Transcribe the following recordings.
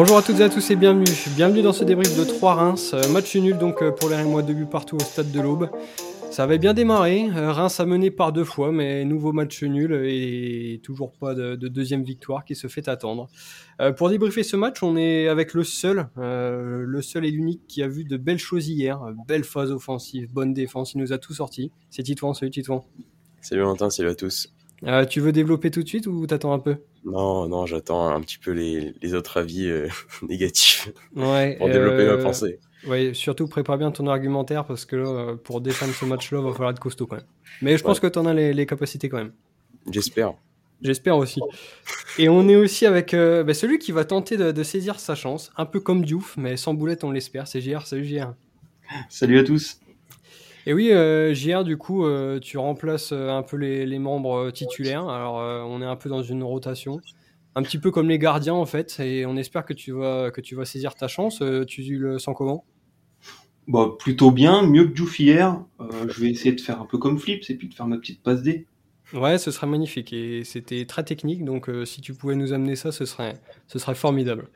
Bonjour à toutes et à tous et bienvenue. Bienvenue dans ce débrief de 3 Reims. Euh, match nul donc euh, pour les Rémois, deux buts partout au stade de l'Aube. Ça avait bien démarré. Euh, Reims a mené par deux fois, mais nouveau match nul et toujours pas de, deuxième victoire qui se fait attendre. pour débriefer ce match, on est avec le seul, le seul et l'unique qui a vu de belles choses hier. Belle phase offensive, bonne défense. Il nous a tout sorti. C'est Titouan. Salut Titouan. Salut Valentin, salut à tous. Euh, tu veux développer tout de suite ou t'attends un peu? Non, non, j'attends un petit peu les, les autres avis euh, négatifs ouais, pour développer ma euh, pensée. Oui, surtout prépare bien ton argumentaire parce que là, pour défendre ce match-là, va falloir être costaud quand même. Mais je pense que tu en as les, les, capacités quand même. J'espère. J'espère aussi. Et on est aussi avec bah, celui qui va tenter de, de, saisir sa chance, un peu comme Diouf, mais sans boulette, on l'espère. C'est JR. Salut JR. Salut à tous. Et oui, euh, JR, du coup, euh, tu remplaces euh, un peu les, membres titulaires. Alors, on est un peu dans une rotation, un petit peu comme les gardiens en fait, et on espère que tu vas que tu vas saisir ta chance. tu le sens comment? Bah, plutôt bien, mieux que Diouf hier. je vais essayer de faire un peu comme Flips et puis de faire ma petite passe D. Ouais, ce serait magnifique et c'était très technique, donc si tu pouvais nous amener ça, ce serait ce serait formidable.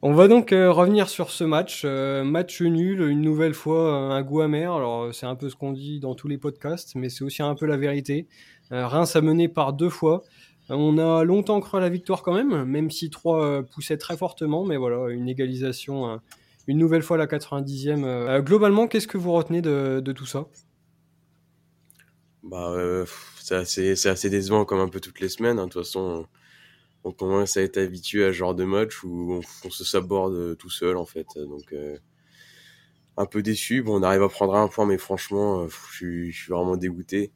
On va donc euh, revenir sur ce match. Euh, match nul, une nouvelle fois, euh, un goût amer. Alors, c'est un peu ce qu'on dit dans tous les podcasts, mais c'est aussi un peu la vérité. Reims a mené par deux fois. On a longtemps cru à la victoire quand même, même si trois poussait très fortement. Mais voilà, une égalisation, une nouvelle fois la 90e. globalement, qu'est-ce que vous retenez de, tout ça? Bah, c'est assez, décevant comme un peu toutes les semaines. Hein. De toute façon, on commence à être habitué à ce genre de match où on, se saborde tout seul en fait. Donc euh, un peu déçu. Bon, on arrive à prendre un point, mais franchement, euh, je, suis, vraiment dégoûté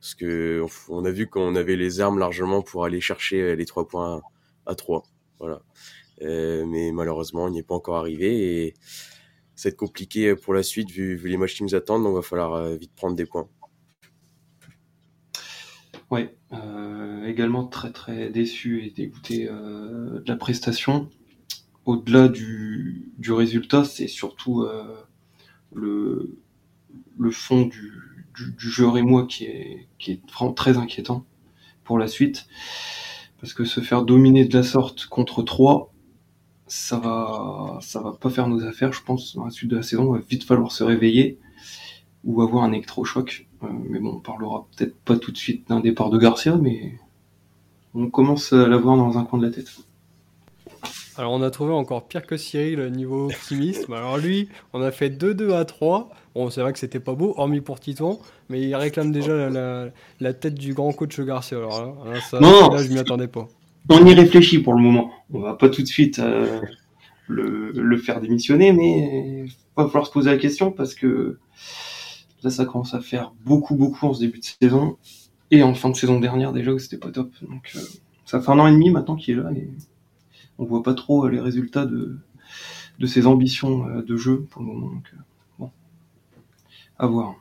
parce que on a vu qu'on avait les armes largement pour aller chercher euh, les trois points à trois. Voilà. mais malheureusement, on n'y est pas encore arrivé et ça va être compliqué pour la suite vu, les matchs qui nous attendent. Donc, va falloir vite prendre des points. Oui, également très très déçu et dégoûté euh, de la prestation. Au-delà du, résultat, c'est surtout euh, le, le fond du, du, du jeu rémois qui est, qui est vraiment très inquiétant pour la suite. Parce que se faire dominer de la sorte contre 3, ça va, ça va pas faire nos affaires, je pense, dans la suite de la saison. Il va vite falloir se réveiller ou avoir un électrochoc. Euh, mais bon, on parlera peut-être pas tout de suite d'un départ de Garcia, mais on commence à l'avoir dans un coin de la tête. Alors on a trouvé encore pire que Cyril niveau optimisme. Alors lui, on a fait 2-2 à 3. Bon, c'est vrai que c'était pas beau, hormis pour Titon, mais il réclame déjà la, tête du grand coach Garcia. Alors là, ça, non, je m'y attendais pas. On y réfléchit pour le moment. On va pas tout de suite euh, le, le, faire démissionner, mais il va falloir se poser la question parce que Ça commence à faire beaucoup, beaucoup en ce début de saison. Et en fin de saison dernière, déjà, où c'était pas top. Donc, euh, ça fait un an et demi maintenant qu'il est là. Et on voit pas trop euh, les résultats de, de ses ambitions euh, de jeu pour le moment. Donc, bon, à voir.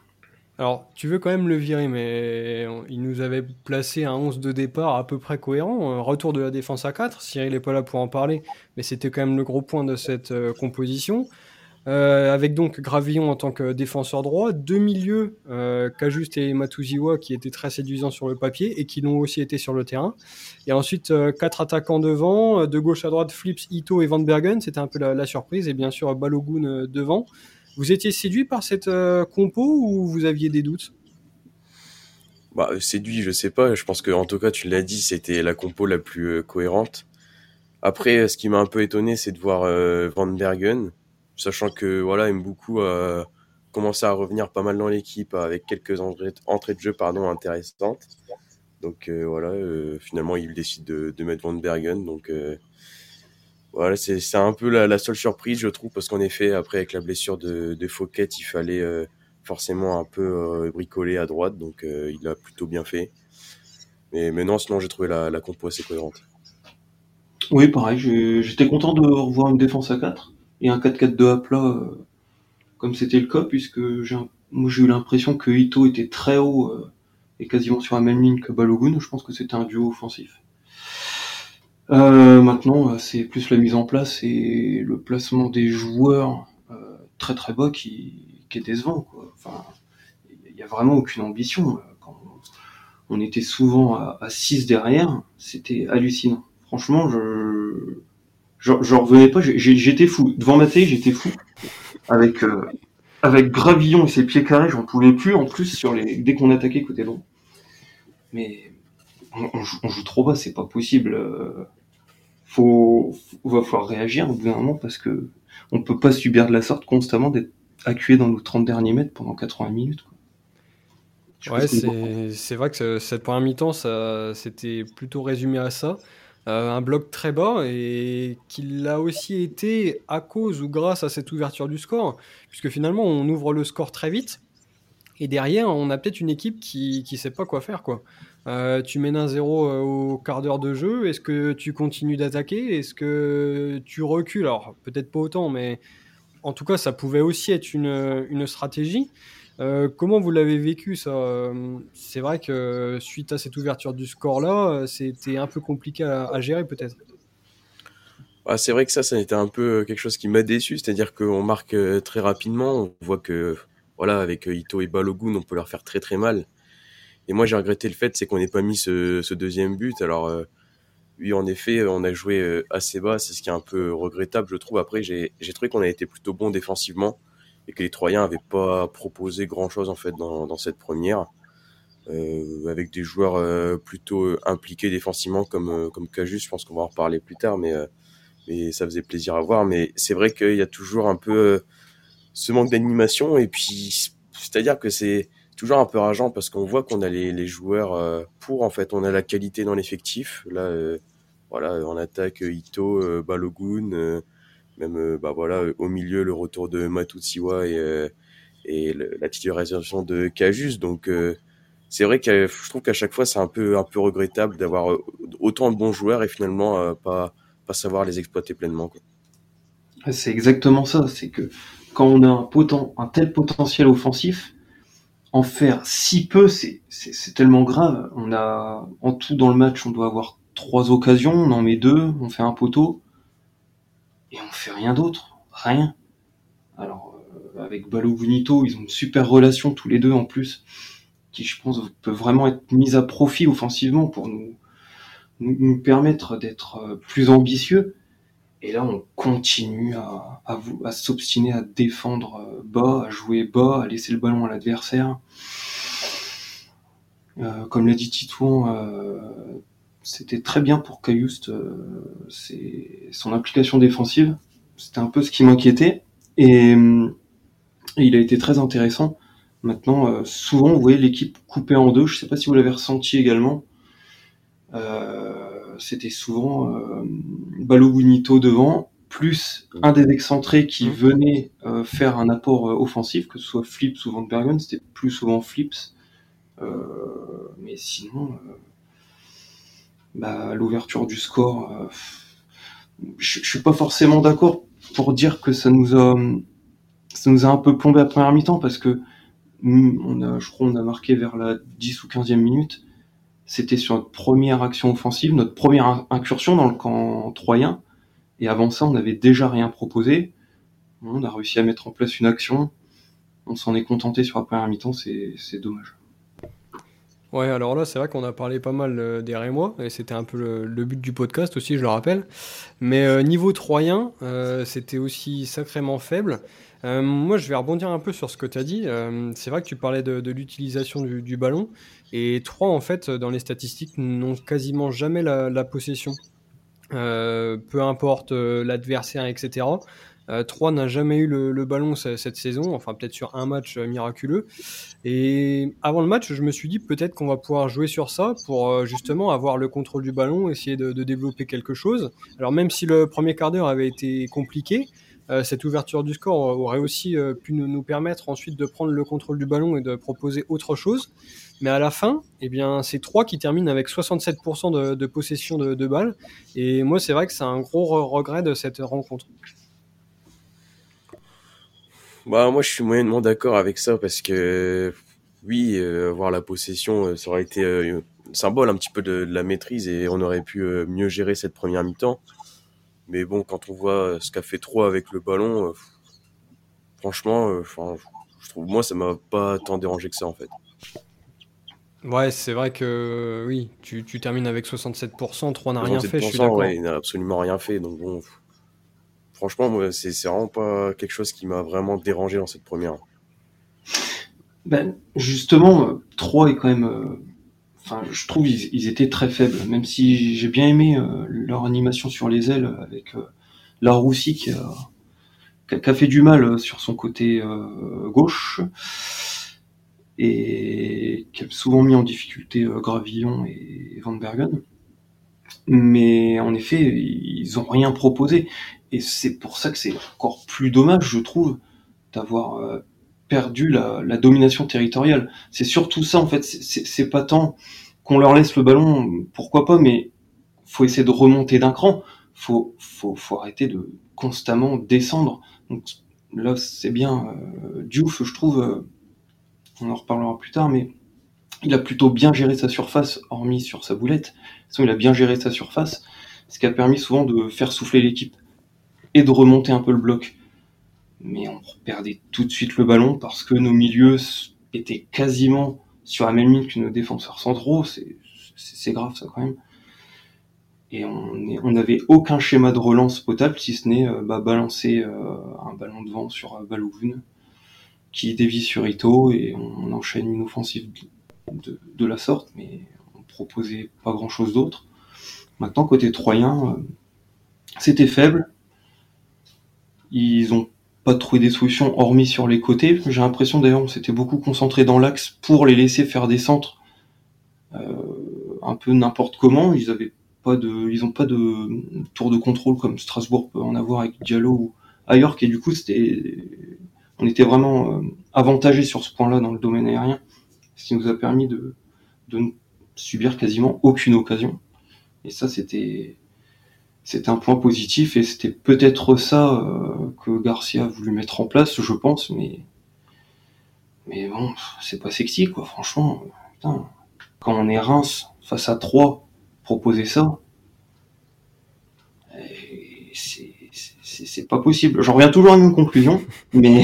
Alors, tu veux quand même le virer, mais il nous avait placé un 11 de départ à peu près cohérent. Retour de la défense à 4. Cyril n'est pas là pour en parler, mais c'était quand même le gros point de cette composition. Euh, avec donc Gravillon en tant que défenseur droit, deux milieux, euh, Kajuste et Matuziwa, qui étaient très séduisants sur le papier et qui l'ont aussi été sur le terrain. Et ensuite, euh, quatre attaquants devant, euh, de gauche à droite, Flips, Ito et Van Bergen, c'était un peu la, la, surprise, et bien sûr Balogun devant. Vous étiez séduit par cette compo ou vous aviez des doutes? Bah, séduit, je sais pas. Je pense que, en tout cas, tu l'as dit, c'était la compo la plus cohérente. Après, ce qui m'a un peu étonné, c'est de voir Van Bergen, sachant que voilà, aime beaucoup euh, commencer à revenir pas mal dans l'équipe avec quelques entrées, de jeu pardon intéressantes. Donc euh, voilà, euh, finalement il décide de, mettre Van Bergen. Donc euh, voilà, c'est un peu la, seule surprise je trouve parce qu'en effet après avec la blessure de, de Fouquet, il fallait forcément un peu bricoler à droite, donc il l'a plutôt bien fait. Mais, mais non, sinon j'ai trouvé la, la compo assez cohérente. Oui, pareil, j'étais content de revoir une défense à 4 et un 4-4-2 à plat, euh, comme c'était le cas, puisque j'ai moi j'ai eu l'impression que Ito était très haut euh, et quasiment sur la même ligne que Balogun. Je pense que c'était un duo offensif. Euh, maintenant, c'est plus la mise en place et le placement des joueurs très très bas qui, qui est décevant. Enfin, il n'y a vraiment aucune ambition. Quand on était souvent à 6 derrière, c'était hallucinant. Franchement, je je, je revenais pas, j'étais fou. Devant ma télé, j'étais fou. Avec, euh, avec Gravillon et ses pieds carrés, j'en pouvais plus. En plus, sur les, dès qu'on attaquait côté long. Mais on, joue, trop bas, c'est pas possible. Euh, faut, va falloir réagir au bout d'un moment parce que on peut pas subir de la sorte constamment d'être acculé dans nos 30 derniers mètres pendant 80 minutes. Ouais, c'est vrai que cette première mi-temps, c'était plutôt résumé à ça. Euh, un bloc très bas et qu'il a aussi été à cause ou grâce à cette ouverture du score, puisque finalement on ouvre le score très vite et derrière on a peut-être une équipe qui ne sait pas quoi faire quoi. Euh, tu mènes un 0 euh, au quart d'heure de jeu, est-ce que tu continues d'attaquer? Est-ce que tu recules? Alors peut-être pas autant, mais en tout cas ça pouvait aussi être une, une stratégie. Euh, comment vous l'avez vécu ça euh, C'est vrai que suite à cette ouverture du score là, euh, c'était un peu compliqué à, gérer peut-être? Ah, c'est vrai que ça, ça a été un peu quelque chose qui m'a déçu, c'est-à-dire qu'on marque très rapidement, on voit que voilà avec Ito et Balogun, on peut leur faire très très mal. Et moi j'ai regretté le fait, c'est qu'on n'ait pas mis ce, deuxième but. Alors oui, en effet, on a joué assez bas, c'est ce qui est un peu regrettable, je trouve. Après, j'ai trouvé qu'on a été plutôt bon défensivement et que les Troyens n'avaient pas proposé grand-chose en fait dans, dans cette première, euh, avec des joueurs euh, plutôt euh, impliqués défensivement comme euh, comme Cajus. Je pense qu'on va en reparler plus tard, mais mais ça faisait plaisir à voir. Mais c'est vrai qu'il y a toujours un peu ce manque d'animation et puis c'est-à-dire que c'est toujours un peu rageant parce qu'on voit qu'on a les, les joueurs pour en fait, on a la qualité dans l'effectif. Là, voilà, on attaque Ito, Balogun même euh, bah voilà au milieu le retour de Matutsiwa et euh, et la titularisation de Cajus. Donc euh, c'est vrai que je trouve qu'à chaque fois c'est un peu un peu regrettable d'avoir autant de bons joueurs et finalement pas pas savoir les exploiter pleinement quoi. C'est exactement ça, c'est que quand on a un, potent, un tel potentiel offensif, en faire si peu, c'est tellement grave. On a en tout dans le match, on doit avoir trois occasions, on en met deux, on fait un poteau et on fait rien d'autre, rien. Alors euh, avec Balo Bonito, ils ont une super relation tous les deux en plus, qui je pense peut vraiment être mise à profit offensivement pour nous nous, permettre d'être euh, plus ambitieux. Et là, on continue à, à, à s'obstiner à défendre euh, bas, à jouer bas, à laisser le ballon à l'adversaire. Euh, comme l'a dit Titouan, euh, c'était très bien pour Caillouste, euh, c'est son application défensive. C'était un peu ce qui m'inquiétait. Et, il a été très intéressant. Maintenant, euh, souvent, vous voyez l'équipe coupée en deux. Je ne sais pas si vous l'avez ressenti également. Euh, c'était souvent euh, Balogunito devant, plus un des excentrés qui mmh. venait faire un apport offensif, que ce soit Flips ou Van Bergen. C'était plus souvent Flips. mais sinon, bah, l'ouverture du score, euh, je, je, suis pas forcément d'accord pour dire que ça nous a, ça nous a un peu plombé à première mi-temps parce que on a, je crois, on a marqué vers la 10 ou 15e minute. C'était sur notre première action offensive, notre première incursion dans le camp troyen. Et avant ça, on n'avait déjà rien proposé. On a réussi à mettre en place une action. On s'en est contenté sur la première mi-temps, c'est dommage. Ouais, alors là, c'est vrai qu'on a parlé pas mal euh, des Rémois, et c'était un peu le, but du podcast aussi, je le rappelle. Mais euh, niveau troyen, euh, c'était aussi sacrément faible. moi, je vais rebondir un peu sur ce que tu as dit. c'est vrai que tu parlais de, l'utilisation du, ballon, et trois, en fait, dans les statistiques, n'ont quasiment jamais la possession. peu importe l'adversaire, etc. 3 euh, n'a jamais eu le, ballon cette, saison, enfin peut-être sur un match euh, miraculeux. Et avant le match, je me suis dit peut-être qu'on va pouvoir jouer sur ça pour euh, justement avoir le contrôle du ballon, essayer de, développer quelque chose. Alors même si le premier quart d'heure avait été compliqué, cette ouverture du score aurait aussi pu nous, permettre ensuite de prendre le contrôle du ballon et de proposer autre chose. Mais à la fin, eh bien, c'est 3 qui terminent avec 67% de, possession de, de balles. Et moi, c'est vrai que c'est un gros regret de cette rencontre. Bah moi je suis moyennement d'accord avec ça parce que oui, euh, avoir la possession, euh, ça aurait été euh, symbole un petit peu de, la maîtrise et on aurait pu euh, mieux gérer cette première mi-temps. Mais bon, quand on voit ce qu'a fait 3 avec le ballon, franchement, je trouve moi ça m'a pas tant dérangé que ça en fait. Ouais, c'est vrai que oui, tu, tu termines avec 67%, 3 n'a rien fait, je suis d'accord. Ouais, il n'a absolument rien fait, donc bon, franchement, c'est vraiment pas quelque chose qui m'a vraiment dérangé dans cette première. Ben, justement, 3 est quand même. Enfin, je trouve ils, étaient très faibles, même si j'ai bien aimé leur animation sur les ailes avec la Roussi qui a, fait du mal sur son côté gauche et qui a souvent mis en difficulté Gravillon et Van Bergen mais en effet, ils ont rien proposé. Et c'est pour ça que c'est encore plus dommage, je trouve, d'avoir euh, perdu la, la, domination territoriale. C'est surtout ça, en fait. C'est pas tant qu'on leur laisse le ballon, pourquoi pas, mais faut essayer de remonter d'un cran. Faut, faut, faut arrêter de constamment descendre. Donc là, c'est bien. Euh, Diouf, je trouve, euh, on en reparlera plus tard, mais il a plutôt bien géré sa surface, hormis sur sa boulette. il a bien géré sa surface, ce qui a permis souvent de faire souffler l'équipe et de remonter un peu le bloc. Mais on perdait tout de suite le ballon parce que nos milieux étaient quasiment sur la même ligne que nos défenseurs centraux. C'est grave ça quand même. Et on n'avait aucun schéma de relance potable si ce n'est euh, bah, balancer euh, un ballon de vent sur euh, Balogun qui dévie sur Ito et on enchaîne une offensive de, la sorte, mais on proposait pas grand chose d'autre. Maintenant, côté troyen, euh, c'était faible. Ils ont pas trouvé des solutions hormis sur les côtés. J'ai l'impression d'ailleurs on s'était beaucoup concentré dans l'axe pour les laisser faire des centres euh, un peu n'importe comment. Ils avaient pas de, ils ont pas de tour de contrôle comme Strasbourg peut en avoir avec Diallo ou ailleurs. Et du coup, c'était, on était vraiment euh, avantagé sur ce point-là dans le domaine aérien ce qui nous a permis de, de ne subir quasiment aucune occasion. Et ça, c'était c'était un point positif et c'était peut-être ça euh, que Garcia a voulu mettre en place, je pense, mais mais bon, c'est pas sexy quoi, franchement. Putain, quand on est Reims face à 3, proposer ça, c'est pas possible. J'en reviens toujours à une conclusion, mais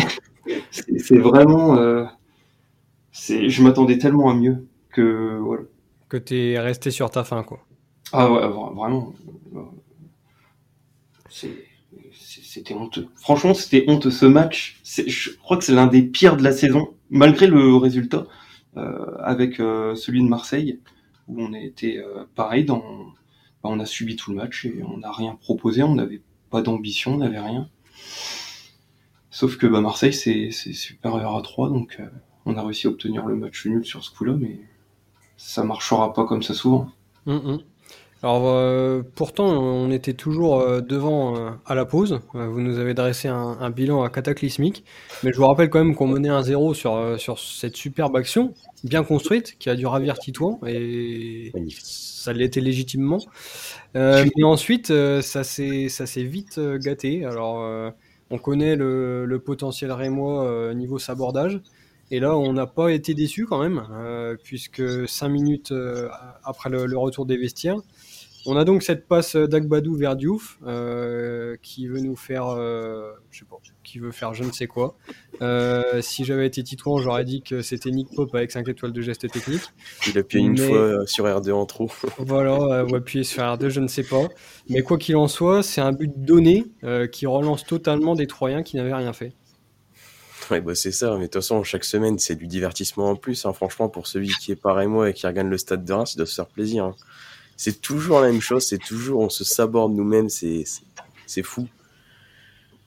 c'est vraiment euh, je m'attendais tellement à mieux que voilà. Que t'es resté sur ta fin, quoi. Ah ouais, vraiment. C'était honteux. Franchement, c'était honteux. Ce match, je crois que c'est l'un des pires de la saison, malgré le résultat, euh, avec euh, celui de Marseille, où on a été euh, pareil. Dans, bah, on a subi tout le match et on n'a rien proposé. On n'avait pas d'ambition, on n'avait rien. Sauf que bah, Marseille, c'est supérieur à 3, donc on a réussi à obtenir le match nul sur ce coup-là, mais ça marchera pas comme ça souvent. Mm, mm. Alors euh, pourtant on était toujours euh, devant euh, à la pause. vous nous avez dressé un, bilan cataclysmique, mais je vous rappelle quand même qu'on menait un 0 sur, sur cette superbe action bien construite qui a dû ravir Titouan et ça l'était légitimement. mais ensuite ça s'est ça s'est vite gâté. Alors on connaît le, le potentiel rémois niveau sabordage. Et là, on n'a pas été déçu quand même, puisque 5 minutes après le, retour des vestiaires, on a donc cette passe d'Agbadou vers Diouf, euh, qui veut nous faire, je sais pas, qui veut faire je ne sais quoi. si j'avais été titouan, j'aurais dit que c'était Nick Pop avec 5 étoiles de geste technique. Il a appuyé une fois sur R2 en trop. voilà, ou appuyer sur R2, je ne sais pas. Mais quoi qu'il en soit, c'est un but donné qui relance totalement des Troyens qui n'avaient rien fait. Ouais, bah c'est ça, mais de toute façon, chaque semaine, c'est du divertissement en plus. Hein. Franchement, pour celui qui est pareil moi et qui regagne le stade de Reims, il doit se faire plaisir. Hein. C'est toujours la même chose, c'est toujours, on se saborde nous-mêmes, c'est, c'est fou.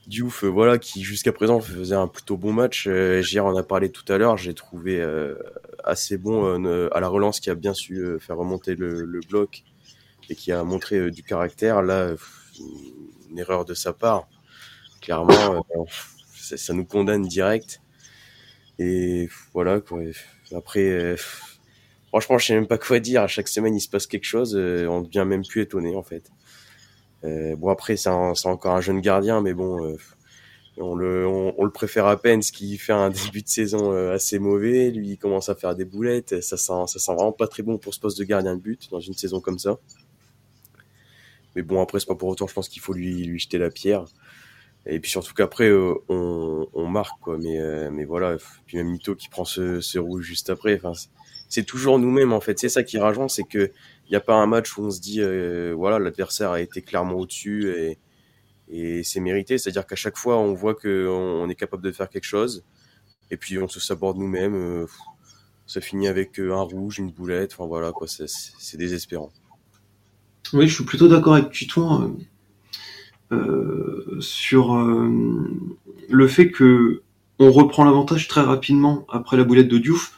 Diouf, euh, voilà, qui jusqu'à présent faisait un plutôt bon match. Euh, hier, on a parlé tout à l'heure, j'ai trouvé euh, assez bon euh, à la relance qui a bien su faire remonter le, le, bloc et qui a montré du caractère. Là, une erreur de sa part, clairement ça, nous condamne direct. Et voilà, quoi. Après, euh, franchement, je sais même pas quoi dire. À chaque semaine, il se passe quelque chose. Euh, on devient même plus étonné, en fait. Euh, bon, après, c'est encore un jeune gardien, mais bon, on, le, on, le préfère à peine, ce qui fait un début de saison assez mauvais. Lui, il commence à faire des boulettes. Ça sent, ça sent vraiment pas très bon pour ce poste de gardien de but dans une saison comme ça. Mais bon, après, c'est pas pour autant, je pense qu'il faut lui, lui jeter la pierre. Et puis surtout qu'après, euh, on, on, marque, quoi. Mais, euh, mais voilà, puis même Mito qui prend ce, ce rouge juste après. C'est toujours nous-mêmes, en fait. C'est ça qui est rageant, c'est que il n'y a pas un match où on se dit, euh, voilà, l'adversaire a été clairement au-dessus et, c'est mérité, c'est-à-dire qu'à chaque fois, on voit qu'on on est capable de faire quelque chose, et puis on se saborde nous-mêmes. euh, ça finit avec euh, un rouge, une boulette, enfin voilà, quoi, c'est- désespérant. Oui, je suis plutôt d'accord avec euh, sur le fait que on reprend l'avantage très rapidement après la boulette de Diouf.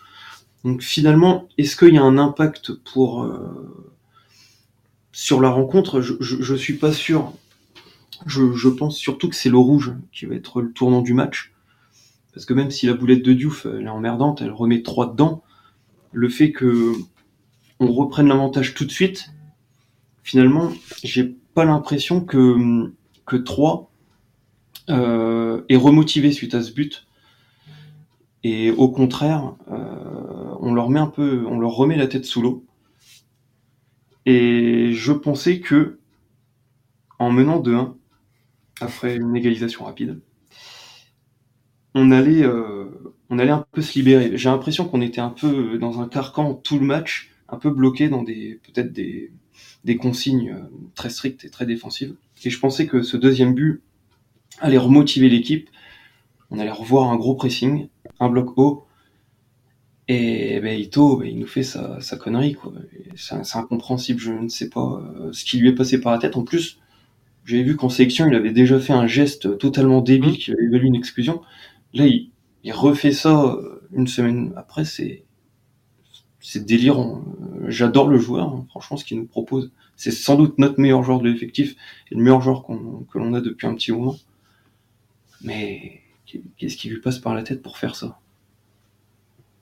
Donc finalement, est-ce qu'il y a un impact pour euh, sur la rencontre? Je, je, je suis pas sûr. Je, pense surtout que c'est le rouge qui va être le tournant du match. Parce que même si la boulette de Diouf elle est emmerdante, elle remet trois dedans, le fait que on reprenne l'avantage tout de suite, finalement, j'ai pas l'impression que que 3 euh, est remotivé suite à ce but. Et au contraire, euh, on leur met un peu, on leur remet la tête sous l'eau. Et je pensais que en menant 2-1 après une égalisation rapide, on allait, euh, on allait un peu se libérer. J'ai l'impression qu'on était un peu dans un carcan tout le match, un peu bloqué dans des peut-être des, des consignes euh, très strictes et très défensives. Et je pensais que ce deuxième but allait remotiver l'équipe. On allait revoir un gros pressing, un bloc haut. Et ben, Ito, ben, il nous fait sa, sa connerie. quoi. C'est c'est incompréhensible. Je ne sais pas euh, ce qui lui est passé par la tête. En plus, j'avais vu qu'en sélection, il avait déjà fait un geste totalement débile Mhm. qui avait valu une exclusion. Là, il, il refait ça euh, une semaine après. C'est c'est délirant. Euh, J'adore le joueur, hein, franchement, ce qu'il nous propose. C'est sans doute notre meilleur joueur de l'effectif et le meilleur joueur qu'on- que l'on a depuis un petit moment. Mais qu'est-ce qui lui passe par la tête pour faire ça?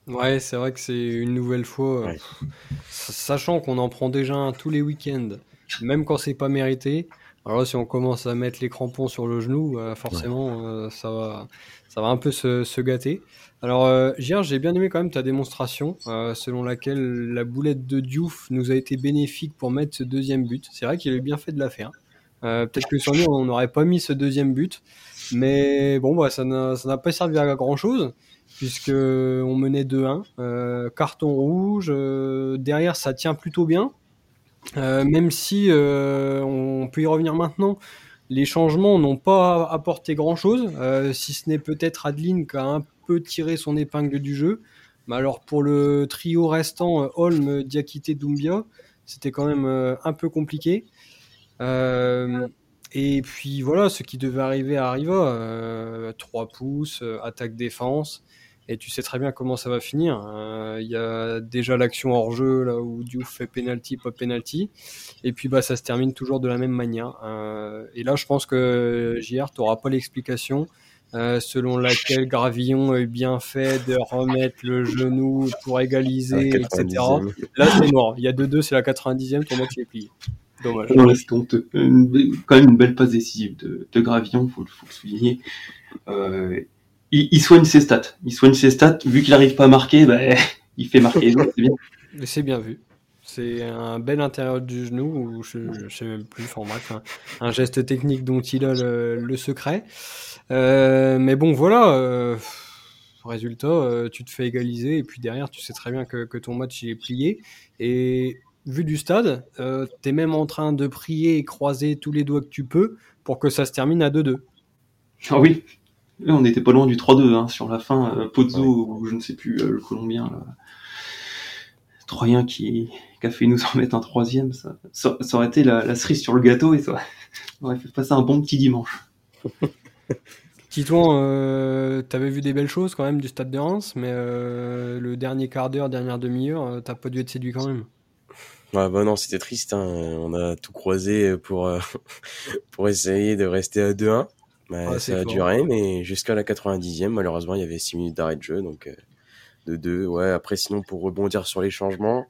Ouais, c'est vrai que c'est une nouvelle fois, euh, Ouais. sachant qu'on en prend déjà un tous les week-ends, même quand c'est pas mérité. Alors là, si on commence à mettre les crampons sur le genou, euh, forcément, euh, ça va, ça va un peu se, se gâter. Alors, euh, j'ai bien aimé quand même ta démonstration, euh, selon laquelle la boulette de Diouf nous a été bénéfique pour mettre ce deuxième but. C'est vrai qu'il a bien fait de la faire. Euh, Peut-être que sans lui, on n'aurait pas mis ce deuxième but, mais bon, bah, ça n'a pas servi à grand chose puisque on menait 2-1, euh, carton rouge. euh, derrière, ça tient plutôt bien, Euh, même si on peut y revenir maintenant. Les changements n'ont pas apporté grand-chose, si ce n'est peut-être Adeline qui a un peu tiré son épingle du jeu. Mais alors pour le trio restant, Holm, Diakité, Doumbia, c'était quand même un peu compliqué. Et puis voilà, ce qui devait arriver arriva. Euh, 3 pouces, attaque-défense. Et tu sais très bien comment ça va finir. Euh, Il y a déjà l'action hors jeu là où Diouf fait penalty, pas penalty. Et puis bah ça se termine toujours de la même manière. Euh, et là, je pense que JR, tu n'auras pas l'explication euh, selon laquelle Gravillon est bien fait de remettre le genou pour égaliser, À etc. 90e. Là, c'est mort. Il y a 2-2, c'est la 90e, ton match est plié. Dommage. Non, là. Une quand même une belle passe décisive de, de Gravillon, faut, le- faut le souligner. Euh, il, il soigne ses stats. Il soigne ses stats. Vu qu'il n'arrive pas à marquer, bah, il fait marquer c'est bien. C'est bien vu. C'est un bel intérieur du genou, ou je, je sais même plus, enfin bref, un, un geste technique dont il a le, le secret. Euh, mais bon, voilà, euh, résultat, euh, tu te fais égaliser, et puis derrière, tu sais très bien que, que ton match il est plié. Et vu du stade, euh, t'es même en train de prier et croiser tous les doigts que tu peux pour que ça se termine à 2-2. Ah oui. Là, on n'était pas loin du 3-2 hein, sur la fin. Euh, Pozzo, ou je ne sais plus, euh, le Colombien, là, Troyen qui, qui a fait nous en mettre un troisième, ça, ça, ça aurait été la, la cerise sur le gâteau et ça, ça aurait fait passer un bon petit dimanche. Titouan, euh, t'avais vu des belles choses quand même du stade de Reims, mais euh, le dernier quart d'heure, dernière demi-heure, euh, t'as pas dû être séduit quand même. Ouais, bah non, c'était triste. Hein. On a tout croisé pour, euh, pour essayer de rester à 2-1. Bah, Ah, ça a duré, mais jusqu'à la 90e, malheureusement, il y avait 6 minutes d'arrêt de jeu. Donc, euh, de 2. Ouais, après, sinon, pour rebondir sur les changements,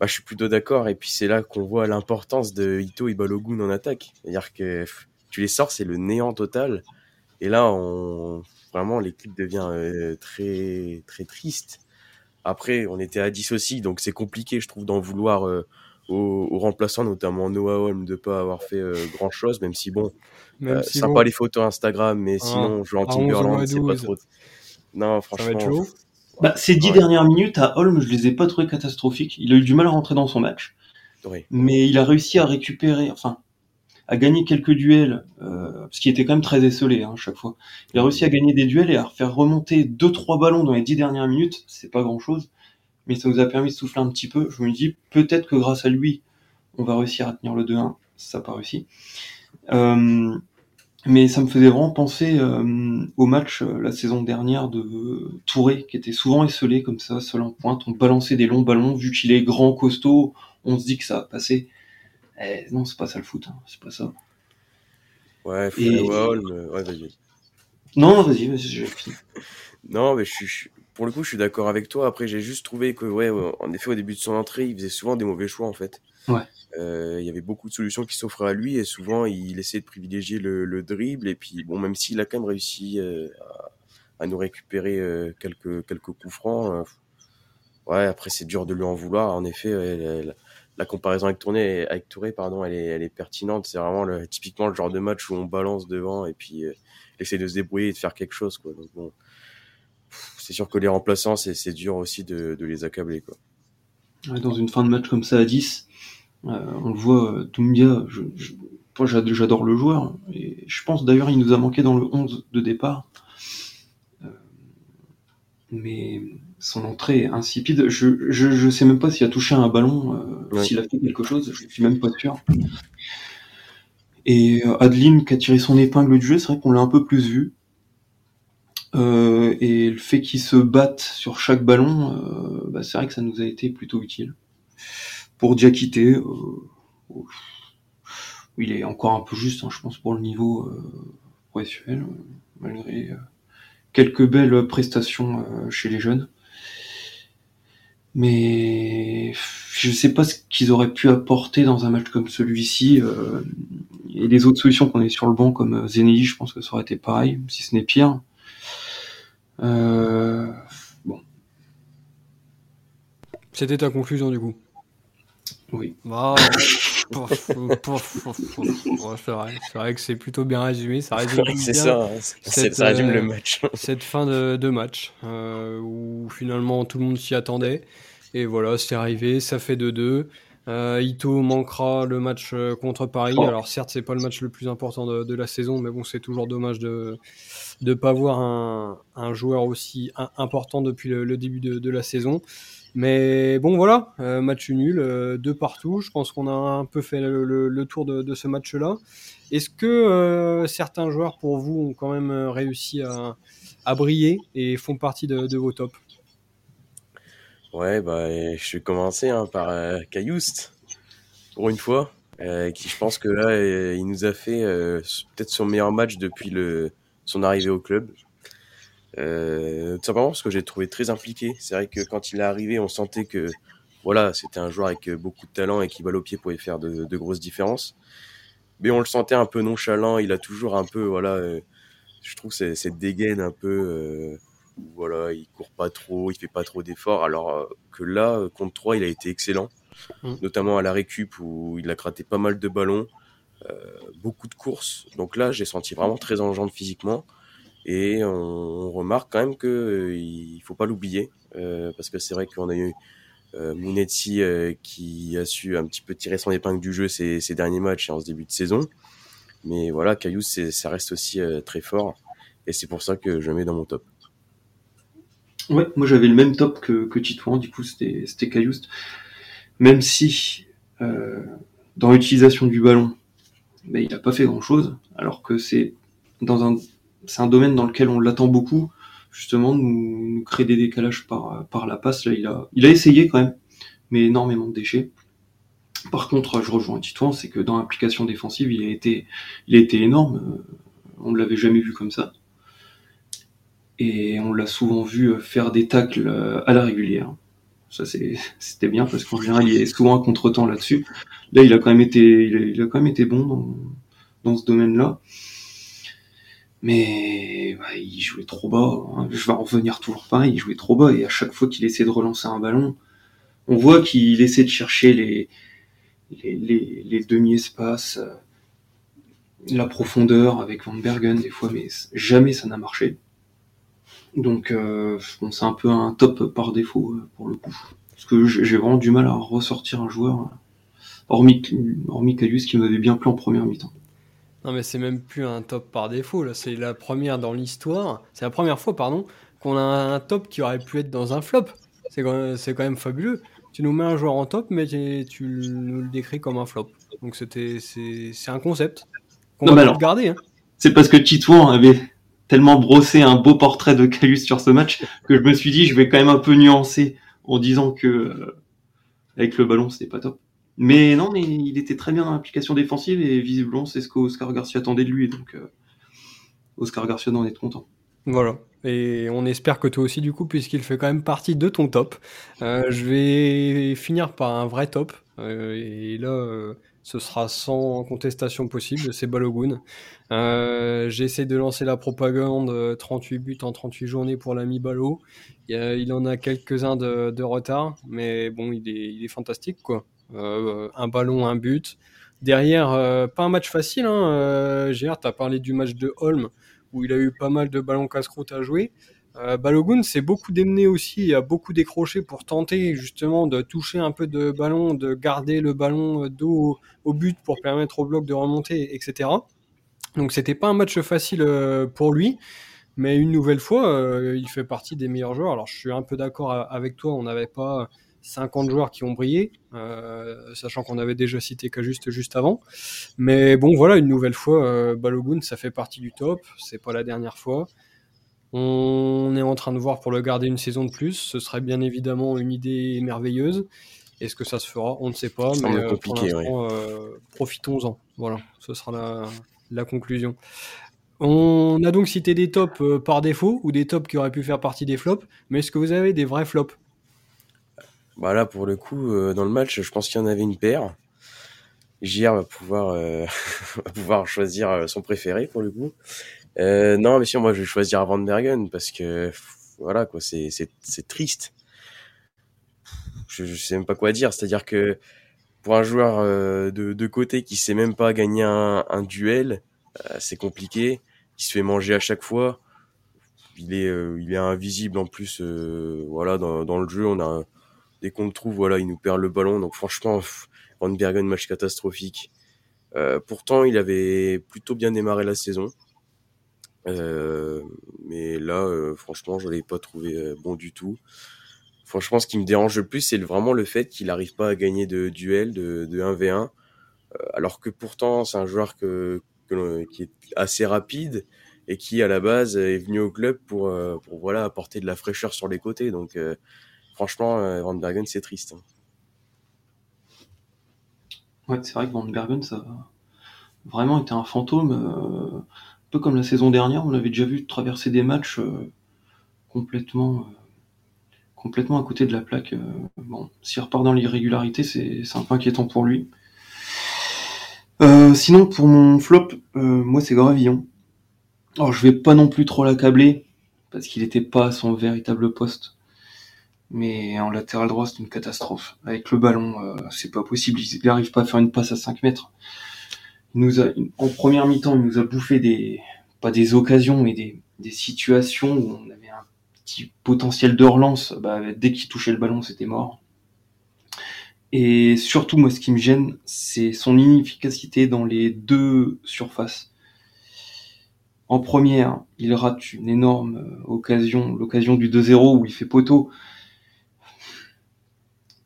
bah, je suis plutôt d'accord. Et puis, c'est là qu'on voit l'importance de Ito et Balogun en attaque. C'est-à-dire que tu les sors, c'est le néant total. Et là, on... vraiment, l'équipe devient euh, très, très triste. Après, on était à 10 aussi, donc c'est compliqué, je trouve, d'en vouloir euh, aux, aux remplaçants, notamment Noah Holm, de pas avoir fait euh, grand chose, même si bon, Même euh, si sympa bon, les photos Instagram, mais Ah, sinon, jouer en à 11 ou à Timberland, c'est pas 12. trop. Non, ça va franchement. être chaud. Bah, ces dix Ouais. dernières minutes à Holm, je les ai pas trouvées catastrophiques. Il a eu du mal à rentrer dans son match, Oui. mais il a réussi à récupérer. Enfin, à gagner quelques duels, euh, parce qu'il était quand même très esselé hein, à chaque fois. Il a réussi à gagner des duels et à faire remonter deux trois ballons dans les dix dernières minutes. C'est pas grand chose, mais ça nous a permis de souffler un petit peu. Je me dis peut-être que grâce à lui, on va réussir à tenir le 2-1. Ça n'a pas réussi. Euh, mais ça me faisait vraiment penser euh, au match euh, la saison dernière de Touré, qui était souvent esselé comme ça, seul en pointe. On balançait des longs ballons, vu qu'il est grand, costaud, on se dit que ça va passer. Eh, non, c'est pas ça le foot, hein, c'est pas ça. Ouais, Et... ouais, vas-y. Non, vas-y, vas-y, fini. non, mais je suis, pour le coup, je suis d'accord avec toi. Après, j'ai juste trouvé que, ouais, en effet, au début de son entrée, il faisait souvent des mauvais choix, en fait. Ouais. Euh, il y avait beaucoup de solutions qui s'offraient à lui et souvent il essayait de privilégier le, le dribble et puis bon même s'il a quand même réussi euh, à, à, nous récupérer euh, quelques quelques coups francs ouais après c'est dur de lui en vouloir en effet la, la, comparaison avec Touré avec Touré pardon elle est elle est pertinente c'est vraiment le, typiquement le genre de match où on balance devant et puis essaie de se débrouiller et de faire quelque chose quoi donc bon c'est sûr que les remplaçants c'est dur aussi de, de les accabler quoi dans une fin de match comme ça à 10 euh, on le voit, Doumbia, je, je, j'adore le joueur, et je pense d'ailleurs il nous a manqué dans le 11 de départ. Euh, mais son entrée est insipide. Je, je, je sais même pas s'il a touché un ballon, euh, ouais. s'il a fait quelque chose, je suis même pas sûr. Et euh, Adeline qui a tiré son épingle du jeu, c'est vrai qu'on l'a un peu plus vu. Euh, et le fait qu'il se batte sur chaque ballon, euh, bah, c'est vrai que ça nous a été plutôt utile pour Diakité, euh, il est encore un peu juste, hein, je pense, pour le niveau euh, professionnel, malgré euh, quelques belles prestations chez les jeunes. Mais je ne sais pas ce qu'ils auraient pu apporter dans un match comme celui-ci. Et les autres solutions qu'on est sur le banc, comme Zenei, je pense que ça aurait été pareil, si ce n'est pire. Euh, bon. C'était ta conclusion du coup? Oui. Oh, c'est vrai, vrai, que c'est plutôt bien résumé. Ça résume c'est ça, cette, ça résume euh, le match. cette fin de, de match euh, où finalement tout le monde s'y attendait. Et voilà, c'est arrivé, ça fait 2-2. Euh, Ito manquera le match euh, contre Paris. Oh. Alors certes, c'est pas le match le plus important de, de la saison, mais bon, c'est toujours dommage de ne pas voir un, un, joueur aussi important depuis le, le début de, de, la saison. Mais bon, voilà, euh, match nul, euh, deux partout. Je pense qu'on a un peu fait le, le, le tour de, de ce match-là. Est-ce que certains joueurs, pour vous, ont quand même réussi à, à briller et font partie de vos tops? Ouais, bah, je vais commencer hein, par euh, Cayoust, pour une fois, qui je pense que là, il nous a fait peut-être son meilleur match depuis le, son arrivée au club. Euh, tout simplement parce que j'ai trouvé très impliqué. C'est vrai que quand il est arrivé, on sentait que voilà, c'était un joueur avec beaucoup de talent et qui balle au pied pouvait faire de, de, grosses différences. Mais on le sentait un peu nonchalant. Il a toujours un peu, voilà, euh, je trouve cette dégaine un peu, euh, voilà, il court pas trop, il fait pas trop d'efforts. Alors euh, que là, contre 3, il a été excellent, mmh. notamment à la récup où il a gratté pas mal de ballons, euh, beaucoup de courses. Donc là, j'ai senti vraiment très enjambé physiquement. Et on, on, remarque quand même que euh, il faut pas l'oublier euh, parce que c'est vrai qu'on a eu euh, Mounetsi euh, qui a su un petit peu tirer son épingle du jeu ces, ces derniers matchs et en ce début de saison. Mais voilà, Caillou, ça reste aussi euh, très fort et c'est pour ça que je le mets dans mon top. Ouais, moi j'avais le même top que, que Titouan, du coup c'était c'était. Même si euh, dans l'utilisation du ballon, ben, il n'a pas fait grand chose, alors que c'est dans un c'est un domaine dans lequel on l'attend beaucoup, justement, nous, nous, créer des décalages par, par la passe. Là, il a, il a essayé quand même, mais énormément de déchets. Par contre, je rejoins Titouan, c'est que dans l'application défensive, il a été, il a été énorme. On ne l'avait jamais vu comme ça. Et on l'a souvent vu faire des tacles à la régulière. Ça, c'était bien parce qu'en général, il a souvent un contretemps là-dessus. Là, il a quand même été, il a, quand même été bon dans, dans ce domaine-là mais bah, il jouait trop bas. Hein. Je vais en revenir toujours pareil, il jouait trop bas et à chaque fois qu'il essaie de relancer un ballon, on voit qu'il essaie de chercher les, les, les, les demi-espaces, euh, la profondeur avec Van Bergen des fois, mais jamais ça n'a marché. Donc euh, bon, c'est un peu un top par défaut euh, pour le coup. Parce que j'ai vraiment du mal à ressortir un joueur. hormis, hormis Calius qui m'avait bien plu en première mi-temps. Non, mais c'est même plus un top par défaut. Là, c'est la première dans l'histoire. C'est la première fois, pardon, qu'on a un top qui aurait pu être dans un flop. C'est quand, quand, même fabuleux. Tu nous mets un joueur en top, mais tu, nous le décris comme un flop. Donc c'était, c'est, un concept qu'on va garder. Hein. C'est parce que Titouan avait tellement brossé un beau portrait de Calus sur ce match que je me suis dit je vais quand même un peu nuancer en disant que euh, avec le ballon c'était pas top. Mais non, mais il était très bien dans l'application défensive et visiblement c'est ce qu'Oscar Garcia attendait de lui. Donc euh, Oscar Garcia en est content. Voilà. Et on espère que toi aussi, du coup, puisqu'il fait quand même partie de ton top. Euh, je vais finir par un vrai top. Et là, ce sera sans contestation possible. C'est Balogun. J'essaie de lancer la propagande 38 buts en 38 journées pour l'ami Balo. Il, en a quelques-uns de, retard, mais bon, il est, il est fantastique, quoi. un ballon, un but. Derrière, pas un match facile. Hein. Gérard, tu as parlé du match de Holm où il a eu pas mal de ballons casse-croûte à jouer. Euh, Balogun s'est beaucoup démené aussi, a beaucoup décroché pour tenter justement de toucher un peu de ballon, de garder le ballon dos au, but pour permettre au bloc de remonter, etc. Donc c'était pas un match facile euh, pour lui, mais une nouvelle fois, euh, il fait partie des meilleurs joueurs. Alors je suis un peu d'accord avec toi, on n'avait pas 50 joueurs qui ont brillé, euh, sachant qu'on avait déjà cité Cajuste juste avant. Mais bon, voilà, une nouvelle fois, euh, Balogun, ça fait partie du top. C'est pas la dernière fois. On est en train de voir pour le garder une saison de plus. Ce serait bien évidemment une idée merveilleuse. Est-ce que ça se fera? On ne sait pas. mais euh, l'instant, profitons-en. Voilà, ce sera la, la, conclusion. On a donc cité des tops par défaut ou des tops qui auraient pu faire partie des flops. Mais est-ce que vous avez des vrais flops? Bah là, pour le coup, euh, dans le match, je pense qu'il y en avait une paire. JR va pouvoir, euh, va pouvoir choisir euh, son préféré pour le coup. Euh, non, mais si, moi, je vais choisir Van Bergen parce que voilà quoi, c'est c'est triste. Je, je sais même pas quoi dire. C'est-à-dire que pour un joueur de, de côté qui sait même pas gagner un, un duel, c'est compliqué. Il se fait manger à chaque fois. Il est il est invisible en plus. voilà, dans, dans le jeu, on a dès qu'on le trouve, voilà, il nous perd le ballon. Donc franchement, Van Bergen, match catastrophique. Euh, pourtant, il avait plutôt bien démarré la saison. Euh, mais là, euh, franchement, je l'ai pas trouvé bon du tout. Franchement, ce qui me dérange le plus, c'est vraiment le fait qu'il n'arrive pas à gagner de duel, de, 1v1. alors que pourtant, c'est un joueur que, qui est assez rapide et qui, à la base, est venu au club pour, pour voilà, apporter de la fraîcheur sur les côtés. Donc, franchement, euh, Van Bergen, c'est triste. Ouais, c'est vrai que Van Bergen, ça a vraiment été un fantôme. Euh, peu comme la saison dernière, on l'avait déjà vu traverser des matchs euh, complètement, complètement à côté de la plaque. bon, s'il repart dans l'irrégularité, c'est un peu inquiétant pour lui. sinon, pour mon flop, moi, c'est Gravillon. Alors, je vais pas non plus trop l'accabler, parce qu'il n'était pas à son véritable poste mais en latéral droit c'est une catastrophe. Avec le ballon, euh, c'est pas possible, il n'arrive pas à faire une passe à 5 mètres. Il nous a, en première mi-temps, il nous a bouffé des, pas des occasions, mais des, des situations où on avait un petit potentiel de relance. Bah, dès qu'il touchait le ballon, c'était mort. Et surtout, moi, ce qui me gêne, c'est son inefficacité dans les deux surfaces. En première, il rate une énorme euh, occasion, l'occasion du 2-0 où il fait poteau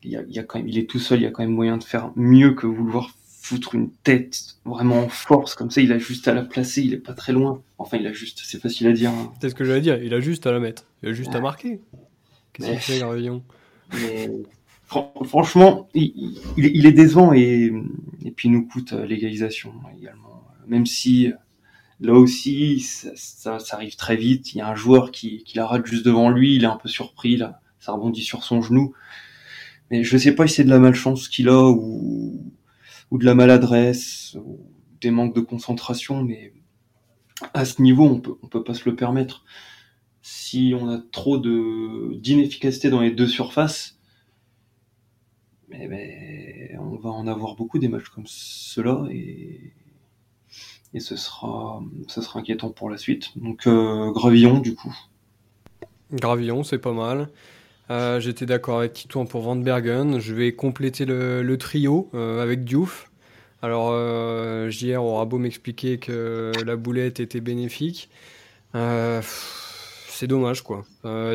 il y a, quand même, il est tout seul, il y a quand même moyen de faire mieux que vouloir foutre une tête vraiment en force comme ça. Il a juste à la placer, il est pas très loin. Enfin, il a juste, c'est facile à dire. Hein. C'est ce que j'allais dire. Il a juste à la mettre. Il a juste à marquer. Qu'est-ce qu'il fait, Gravillon? Franchement, il, est décevant et, et puis il nous coûte euh, l'égalisation également. Même si là aussi, ça, ça, arrive très vite. Il y a un joueur qui, qui la rate juste devant lui. Il est un peu surpris là. Ça rebondit sur son genou. Mais je sais pas si c'est de la malchance qu'il a ou, ou de la maladresse ou des manques de concentration, mais à ce niveau, on peut, peut pas se le permettre. Si on a trop d'inefficacité dans les deux surfaces, mais, ben, on va en avoir beaucoup des matchs comme cela et, et ce sera inquiétant pour la suite. Donc euh, Gravillon du coup. Gravillon, c'est pas mal. Euh, j'étais d'accord avec Titouan pour Van Bergen. Je vais compléter le, trio euh, avec Diouf. Alors, euh, JR aura beau m'expliquer que la boulette était bénéfique. c'est dommage, quoi.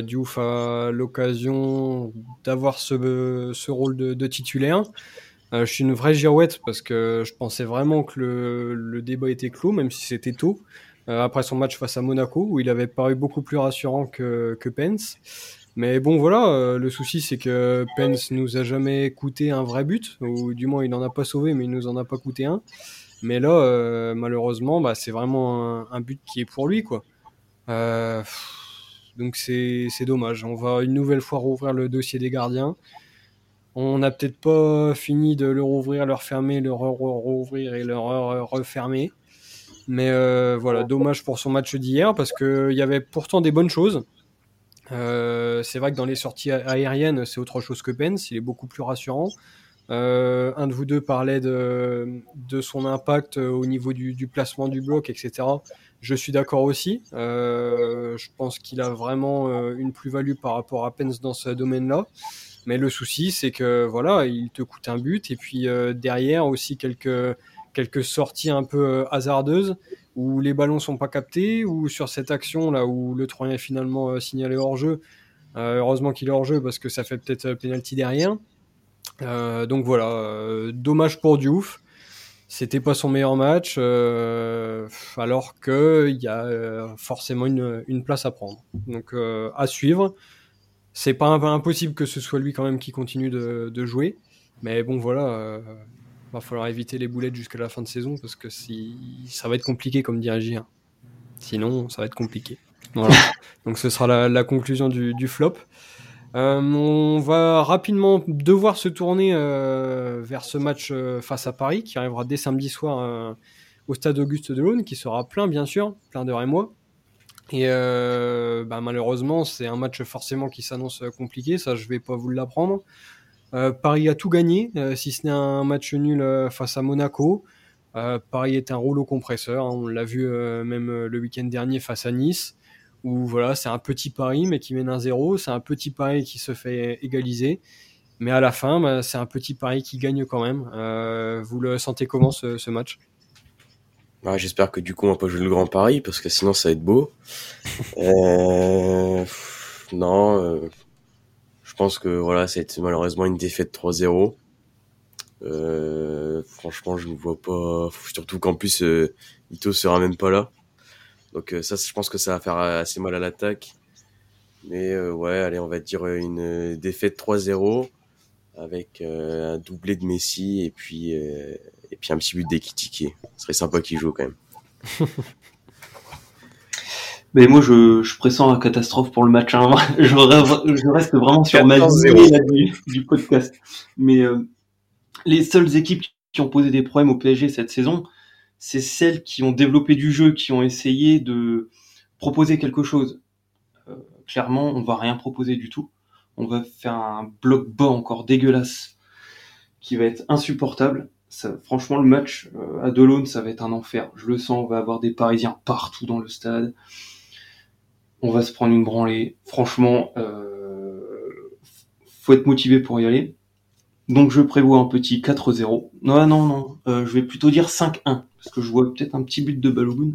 Diouf a l'occasion d'avoir ce, rôle de, titulaire. je suis une vraie girouette parce que je pensais vraiment que le, débat était clos, même si c'était tôt. après son match face à Monaco, où il avait paru beaucoup plus rassurant que Pence. Mais bon, voilà, euh, le souci, c'est que Pence nous a jamais coûté un vrai but, ou du moins, il n'en a pas sauvé, mais il nous en a pas coûté un. Mais là, euh, malheureusement, bah, c'est vraiment un, but qui est pour lui, quoi. Euh, donc c'est dommage. On va une nouvelle fois rouvrir le dossier des gardiens. On n'a peut-être pas fini de le rouvrir, le refermer, le rouvrir et le refermer. Mais voilà, dommage pour son match d'hier parce qu'il y avait pourtant des bonnes choses. Euh, c'est vrai que dans les sorties aériennes, c'est autre chose que Pence. Il est beaucoup plus rassurant. Euh, un de vous deux parlait de, de son impact au niveau du, du, placement du bloc, etc. Je suis d'accord aussi. Euh, je pense qu'il a vraiment euh, une plus-value par rapport à Pence dans ce domaine-là. Mais le souci, c'est que voilà, il te coûte un but et puis euh, derrière aussi quelques quelques sorties un peu hasardeuses les ballons sont pas captés, ou sur cette action là où le Troyen est finalement euh, signalé hors jeu. Euh, heureusement qu'il est hors jeu parce que ça fait peut-être euh, penalty derrière. donc voilà, dommage pour Diouf. C'était pas son meilleur match, alors qu'il y a forcément une, place à prendre. Donc à suivre. C'est pas impossible que ce soit lui quand même qui continue de jouer. Mais bon voilà, va falloir éviter les boulettes jusqu'à la fin de saison parce que si ça va être compliqué comme dirait Sinon, ça va être compliqué. Voilà. Donc ce sera la, conclusion du, flop. Euh, on va rapidement devoir se tourner euh, vers ce match euh, face à Paris qui arrivera dès samedi soir au stade Auguste Delaune, qui sera plein bien sûr, plein de Rémois. Et bah, malheureusement, c'est un match forcément qui s'annonce compliqué, ça je vais pas vous l'apprendre. Euh, Paris a tout gagné, euh, si ce n'est un match nul euh, face à Monaco. Paris est un rouleau compresseur, hein. on l'a vu même le week-end dernier face à Nice, où voilà, c'est un petit Paris mais qui mène un zéro, c'est un petit Paris qui se fait égaliser. Mais à la fin, bah, c'est un petit Paris qui gagne quand même. vous le sentez comment ce, match? Bah, J'espère que du coup on va pas jouer le Grand Paris parce que sinon ça va être beau. euh... Non, je pense que voilà, c'est malheureusement une défaite 3-0. Euh, franchement, je ne vois pas. Surtout qu'en plus, euh, Ito sera même pas là. Donc euh, ça, je pense que ça va faire assez mal à l'attaque. Mais ouais, allez, on va dire une défaite 3-0 avec un doublé de Messi et puis et puis un petit but d'Ekitike. Ce serait sympa qu'il joue quand même. Mais moi, je, je pressens la catastrophe pour le match. Hein. Je, je, reste vraiment sur ma ligne du, podcast. Mais euh, les seules équipes qui ont posé des problèmes au PSG cette saison, c'est celles qui ont développé du jeu, qui ont essayé de proposer quelque chose. Euh, clairement, on va rien proposer du tout. On va faire un bloc bas encore dégueulasse qui va être insupportable. Ça, franchement, le match euh, à Delone, ça va être un enfer. Je le sens, on va avoir des Parisiens partout dans le stade on va se prendre une branlée. Franchement, euh, faut être motivé pour y aller. Donc je prévois un petit 4-0. Non, non, non. Euh, je vais plutôt dire 5-1. Parce que je vois peut-être un petit but de Balogun.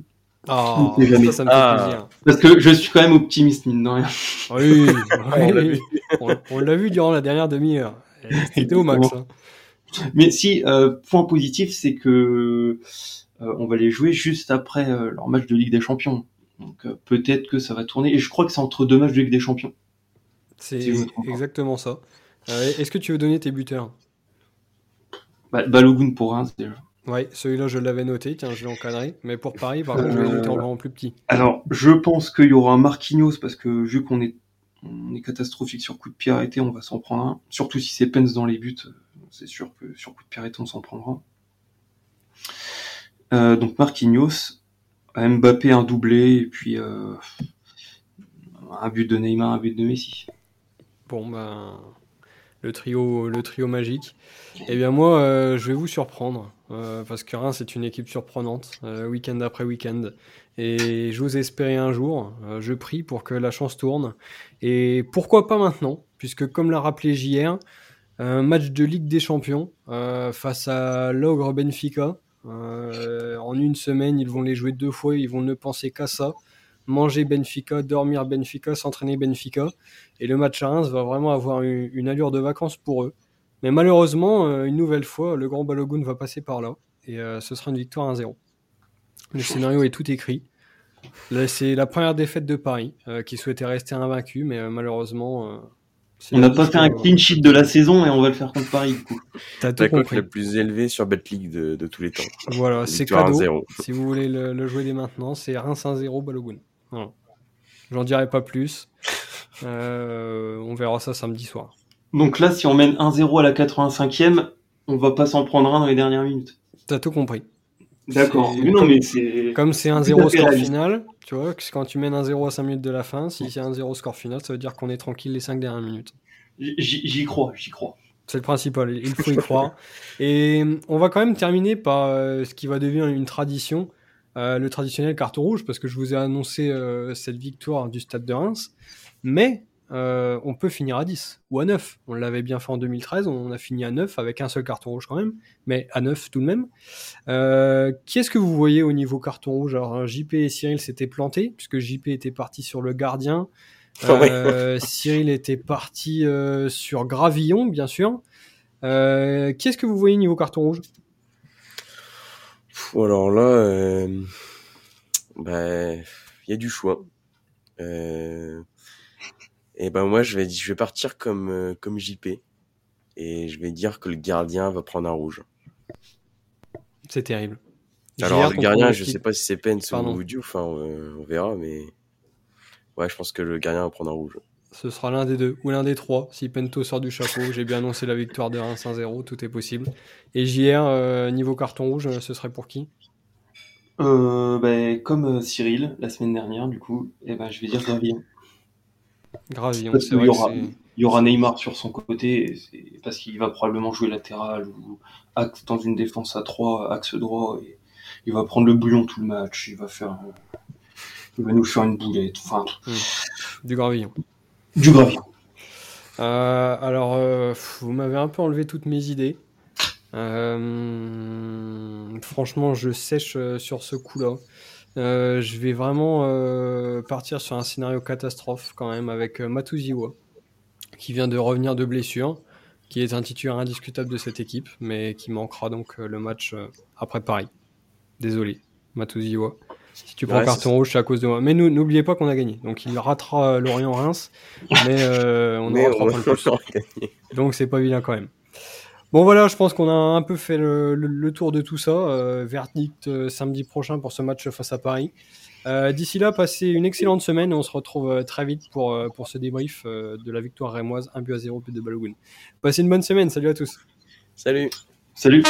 Oh, ça, ça me fait ah. plaisir. Parce que je suis quand même optimiste, mine de rien. Oui, on l'a vu. durant la dernière demi-heure. C'était au max. Hein. Mais si, euh, point positif, c'est que euh, on va les jouer juste après leur match de Ligue des Champions. Donc euh, peut-être que ça va tourner. Et je crois que c'est entre deux matchs de Ligue des Champions. C'est exactement ça. Euh, est-ce que tu veux donner tes buteurs? Bah, Balogun pour Reims déjà. Ouais, celui-là je l'avais noté, tiens, je l'ai encadré. Mais pour Paris, par contre, je vais noter en vraiment plus petit. Alors, je pense qu'il y aura un Marquinhos parce que vu qu'on est, on est catastrophique sur coup de pied arrêté, on va s'en prendre un. Surtout si c'est Pence dans les buts, euh, c'est sûr que sur coup de pied arrêté, on s'en prendra. donc Marquinhos, Mbappé un doublé et puis euh, un but de Neymar, un but de Messi. Bon ben le trio, le trio magique. Eh bien moi, euh, je vais vous surprendre euh, parce que Reims c'est une équipe surprenante, week-end après week-end. Et j'ose espérer un jour, je prie pour que la chance tourne. Et pourquoi pas maintenant puisque comme l'a rappelé JR, un match de Ligue des Champions face à l'ogre Benfica. En une semaine, ils vont les jouer deux fois, ils vont ne penser qu'à ça manger Benfica, dormir Benfica, s'entraîner Benfica. Et le match à Reims va vraiment avoir une, allure de vacances pour eux. Mais malheureusement, euh, une nouvelle fois, le Grand Balogun va passer par là. Et euh, ce sera une victoire 1-0. Le scénario est tout écrit. Là, c'est la première défaite de Paris, euh, qui souhaitait rester invaincu, mais malheureusement. On n'a pas fait un clean sheet de la saison et on va le faire contre Paris, du coup. T'as tout compris. le plus élevé sur BetLeague de, de tous les temps. Voilà, c'est cadeau. Si vous voulez le, le jouer dès maintenant, c'est Reims 1-0 Balogun. J'en dirai pas plus. Euh, on verra ça samedi soir. Donc là, si on mène 1-0 à la 85e, on va pas s'en prendre un dans les dernières minutes. T'as tout compris. D'accord. Comme c'est 1-0 score final, tu vois, quand tu mènes 1-0 à 5 minutes de la fin, si c'est 1-0 score final, ça veut dire qu'on est tranquille les 5 dernières minutes. J'y crois, j'y crois. C'est le principal, il faut y croire. Et on va quand même terminer par euh, ce qui va devenir une tradition. Euh, le traditionnel carton rouge, parce que je vous ai annoncé euh, cette victoire du Stade de Reims. Mais euh, on peut finir à 10 ou à 9. On l'avait bien fait en 2013, on a fini à 9 avec un seul carton rouge quand même, mais à 9 tout de même. qui est-ce que vous voyez au niveau carton rouge? Alors JP et Cyril s'étaient plantés, puisque JP était parti sur le gardien. Ah Cyril était parti sur Gravillon, bien sûr. qui est-ce que vous voyez au niveau carton rouge? Alors là, euh, bah, il y a du choix. Euh, et ben moi, je vais, je vais partir comme, euh, comme JP. Et je vais dire que le gardien va prendre un rouge. C'est terrible. Alors, le gardien, je sais pas si c'est Pence ou Diouf, enfin, on verra, mais ouais, je pense que le gardien va prendre un rouge. Ce sera l'un des deux ou l'un des trois. Si Pento sort du chapeau, j'ai bien annoncé la victoire de 1-0, tout est possible. Et JR, euh, niveau carton rouge, ce serait pour qui? Euh, ben, Comme euh, Cyril, la semaine dernière, du coup, eh ben, je vais dire Gravillon. Gravillon. Il y, aura, Neymar sur son côté, parce qu'il va probablement jouer latéral ou axe dans une défense à 3, axe droit. Et il va prendre le bouillon tout le match. Il va faire. Il va nous faire une boulette. Enfin, hmm. Du gravillon. Du gravillon. Euh, alors, euh, vous m'avez un peu enlevé toutes mes idées. Euh, franchement, je sèche sur ce coup-là. Je vais vraiment partir sur un scénario catastrophe quand même avec Matuziwa, qui vient de revenir de blessure, qui est un titulaire indiscutable de cette équipe, mais qui manquera donc le match après Paris. Désolé, Matuziwa. Si tu prends carton rouge, c'est à cause de moi. Mais n'oubliez pas qu'on a gagné. Donc il ratera euh, Lorient-Reims, mais euh, on aura trois points de plus. Donc c'est pas vilain quand même. Bon voilà, je pense qu'on a un peu fait le, tour de tout ça. Euh, verdict samedi prochain pour ce match face à Paris. D'ici là, passez une excellente semaine et on se retrouve très vite pour, pour ce débrief de la victoire rémoise 1 but à 0 but de Balogun. Passez une bonne semaine, salut à tous. Salut. Salut.